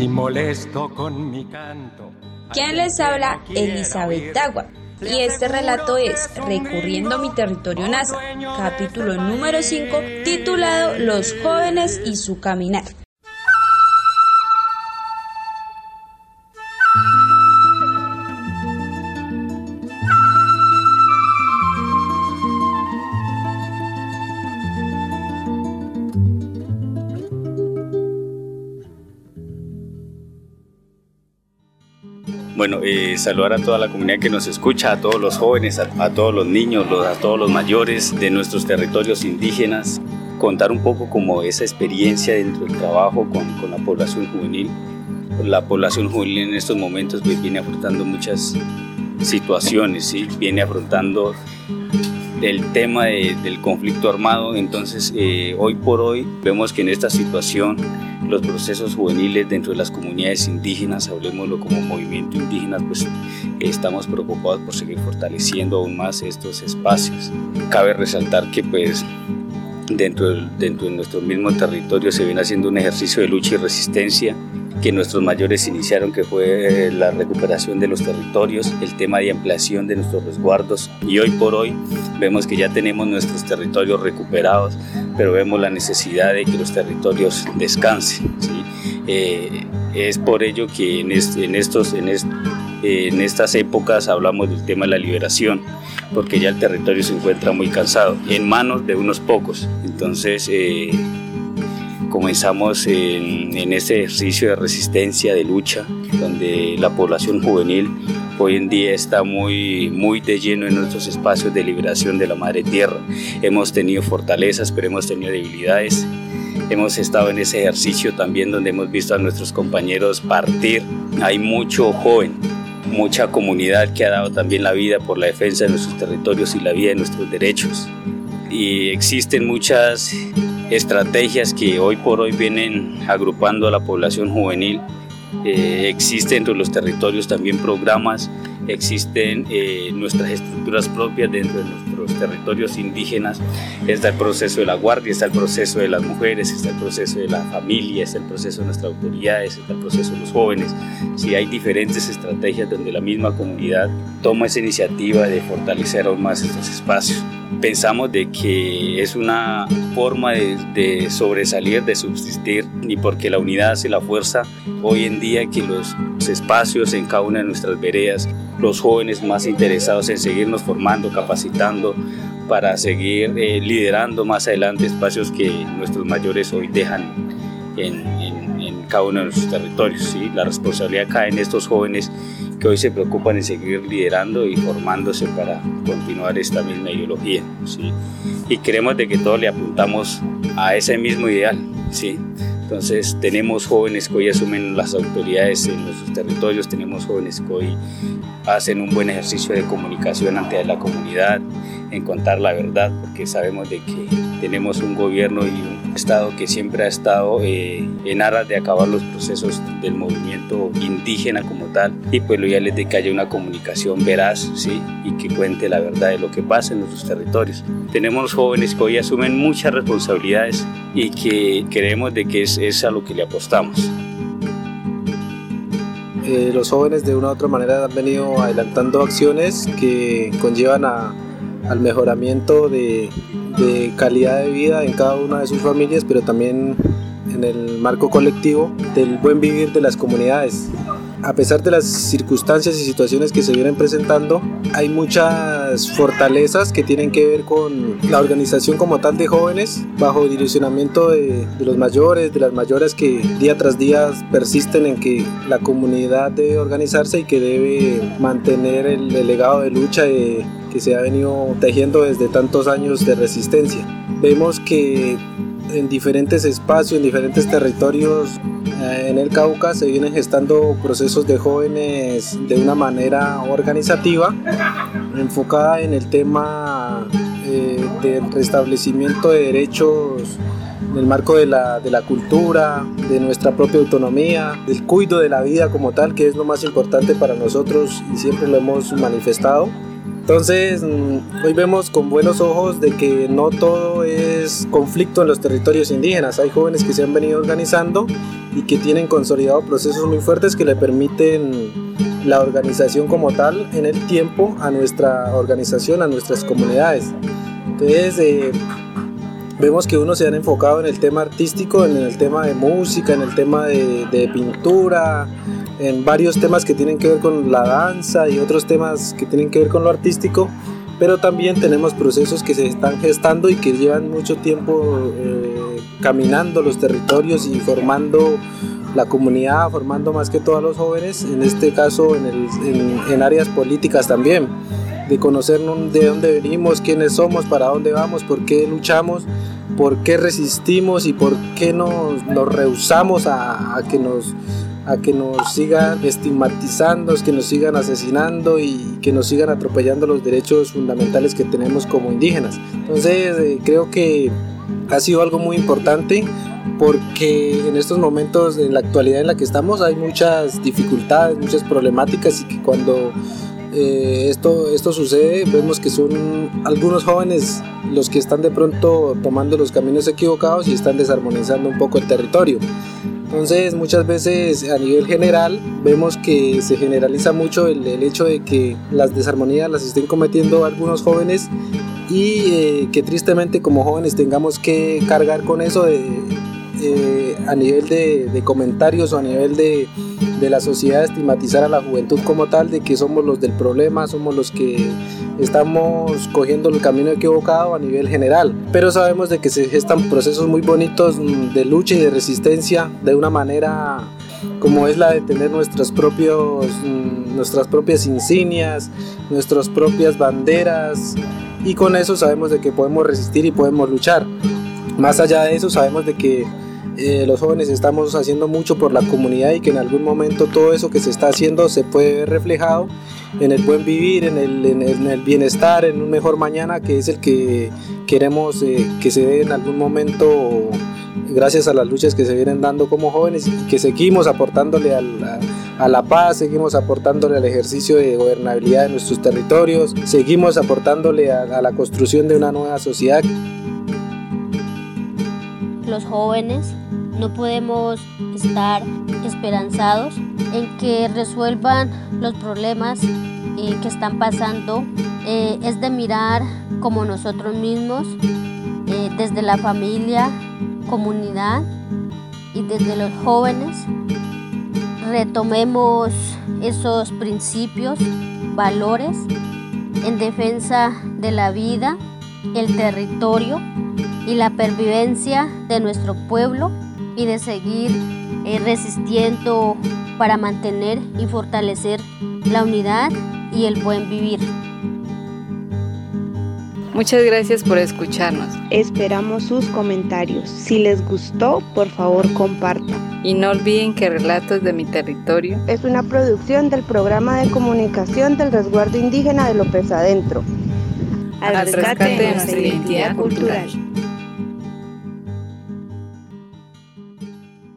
Si molesto con mi canto. ¿Quién les habla? Elizabeth Dagua. Y este relato es Recurriendo a mi territorio NASA, capítulo número 5, titulado Los jóvenes y su caminar. Bueno, eh, saludar a toda la comunidad que nos escucha, a todos los jóvenes, a, todos los niños, a todos los mayores de nuestros territorios indígenas, contar un poco como esa experiencia dentro del trabajo con, con la población juvenil. La población juvenil en estos momentos pues, viene afrontando muchas situaciones, ¿sí? viene afrontando el tema del conflicto armado, entonces eh, hoy por hoy vemos que en esta situación los procesos juveniles dentro de las comunidades indígenas, hablemoslo como movimiento indígena, pues estamos preocupados por seguir fortaleciendo aún más estos espacios. Cabe resaltar que pues dentro, dentro de nuestro mismo territorio se viene haciendo un ejercicio de lucha y resistencia que nuestros mayores iniciaron, que fue la recuperación de los territorios, el tema de ampliación de nuestros resguardos. Y hoy por hoy vemos que ya tenemos nuestros territorios recuperados, pero vemos la necesidad de que los territorios descansen. Eh, es por ello que en, estos, en, en estas épocas hablamos del tema de la liberación, porque ya el territorio se encuentra muy cansado, en manos de unos pocos. Entonces, eh, comenzamos en, en este ejercicio de resistencia, de lucha, donde la población juvenil hoy en día está muy, muy de lleno en nuestros espacios de liberación de la madre tierra. Hemos tenido fortalezas, pero hemos tenido debilidades. Hemos estado en ese ejercicio también donde hemos visto a nuestros compañeros partir. Hay mucho joven, mucha comunidad que ha dado también la vida por la defensa de nuestros territorios y la vida de nuestros derechos. Y existen muchas estrategias que hoy por hoy vienen agrupando a la población juvenil eh, existen dentro de los territorios también programas, existen eh, nuestras estructuras propias dentro de nuestros territorios indígenas. Está el proceso de la guardia, está el proceso de las mujeres, está el proceso de la familia, está el proceso de nuestras autoridades, está el proceso de los jóvenes. Sí, hay diferentes estrategias donde la misma comunidad toma esa iniciativa de fortalecer aún más estos espacios pensamos de que es una forma de, sobresalir, de subsistir, y porque la unidad hace la fuerza. Hoy en día que los espacios en cada una de nuestras veredas, los jóvenes más interesados en seguirnos formando, capacitando, para seguir eh, liderando más adelante espacios que nuestros mayores hoy dejan en, en cada uno de nuestros territorios. ¿sí? La responsabilidad cae en estos jóvenes que hoy se preocupan en seguir liderando y formándose para continuar esta misma ideología. ¿sí? Y creemos de que todos le apuntamos a ese mismo ideal. ¿sí? Entonces tenemos jóvenes que hoy asumen las autoridades en nuestros territorios, tenemos jóvenes que hoy hacen un buen ejercicio de comunicación ante la comunidad, en contar la verdad, porque sabemos de que tenemos un gobierno y un Estado que siempre ha estado eh, en aras de acabar los procesos del movimiento indígena como tal, y pues lo ideal es de que haya una comunicación veraz, ¿sí? Y que cuente la verdad de lo que pasa en nuestros territorios. Tenemos jóvenes que hoy asumen muchas responsabilidades y que creemos de que es, es a lo que le apostamos. Eh, los jóvenes de una u otra manera han venido adelantando acciones que conllevan al mejoramiento de, calidad de vida en cada una de sus familias, pero también en el marco colectivo del buen vivir de las comunidades a pesar de las circunstancias y situaciones que se vienen presentando, hay muchas fortalezas que tienen que ver con la organización como tal de jóvenes, bajo direccionamiento de, los mayores, de las mayores que día tras día persisten en que la comunidad debe organizarse y que debe mantener el, legado de lucha que se ha venido tejiendo desde tantos años de resistencia. Vemos que en diferentes espacios, en diferentes territorios. Eh, en el Cauca se vienen gestando procesos de jóvenes de una manera organizativa, enfocada en el tema eh, del restablecimiento de derechos en el marco de la, de la cultura, de nuestra propia autonomía, del cuidado de la vida como tal, que es lo más importante para nosotros y siempre lo hemos manifestado Entonces, mm, hoy vemos con buenos ojos de que no todo es conflicto en los territorios indígenas. Hay jóvenes que se han venido organizando y que tienen consolidado procesos muy fuertes que le permiten la organización como tal en el tiempo a nuestra organización, a nuestras comunidades. Entonces, eh, vemos que unos se han enfocado en el tema artístico, en el tema de música, en el tema de, de pintura, en varios temas que tienen que ver con la danza y otros temas que tienen que ver con lo artístico, pero también tenemos procesos que se están gestando y que llevan mucho tiempo eh, caminando los territorios y formando la comunidad, formando más que todo a los jóvenes, en este caso en, el, en, en áreas políticas también, de conocer de dónde venimos, quiénes somos, para dónde vamos, por qué luchamos, por qué resistimos y por qué nos, nos rehusamos a, a que nos a que nos sigan estigmatizando, que nos sigan asesinando y que nos sigan atropellando los derechos fundamentales que tenemos como indígenas. Entonces eh, creo que ha sido algo muy importante porque en estos momentos, en la actualidad en la que estamos, hay muchas dificultades, muchas problemáticas y que cuando eh, esto, esto sucede, vemos que son algunos jóvenes los que están de pronto tomando los caminos equivocados y están desarmonizando un poco el territorio. Entonces muchas veces a nivel general vemos que se generaliza mucho el, hecho de que las desarmonías las estén cometiendo algunos jóvenes y eh, que tristemente como jóvenes tengamos que cargar con eso de, eh, a nivel de, comentarios o a nivel de, de, la sociedad estigmatizar a la juventud como tal, de que somos los del problema, somos los que estamos cogiendo el camino equivocado a nivel general. Pero sabemos de que se gestan procesos muy bonitos de lucha y de resistencia de una manera como es la de tener nuestros propios, mm, nuestras propias insignias, nuestras propias banderas y con eso sabemos de que podemos resistir y podemos luchar. Más allá de eso sabemos de que eh, los jóvenes estamos haciendo mucho por la comunidad y que en algún momento todo eso que se está haciendo se puede ver reflejado en el buen vivir, en el, en el, bienestar, en un mejor mañana que es el que queremos eh, que se dé en algún momento gracias a las luchas que se vienen dando como jóvenes y que seguimos aportándole a la, a la paz, seguimos aportándole al ejercicio de gobernabilidad de nuestros territorios, seguimos aportándole a, a la construcción de una nueva sociedad. Los jóvenes no podemos estar esperanzados en que resuelvan los problemas eh, que están pasando. Eh, es de mirar como nosotros mismos, eh, desde la familia, comunidad y desde los jóvenes, retomemos esos principios, valores en defensa de la vida, el territorio y la pervivencia de nuestro pueblo y de seguir eh, resistiendo para mantener y fortalecer la unidad y el buen vivir. Muchas gracias por escucharnos. Esperamos sus comentarios. Si les gustó, por favor compartan. Y no olviden que Relatos de mi Territorio es una producción del programa de comunicación del resguardo indígena de López Adentro. Al, rescate, de nuestra identidad cultural.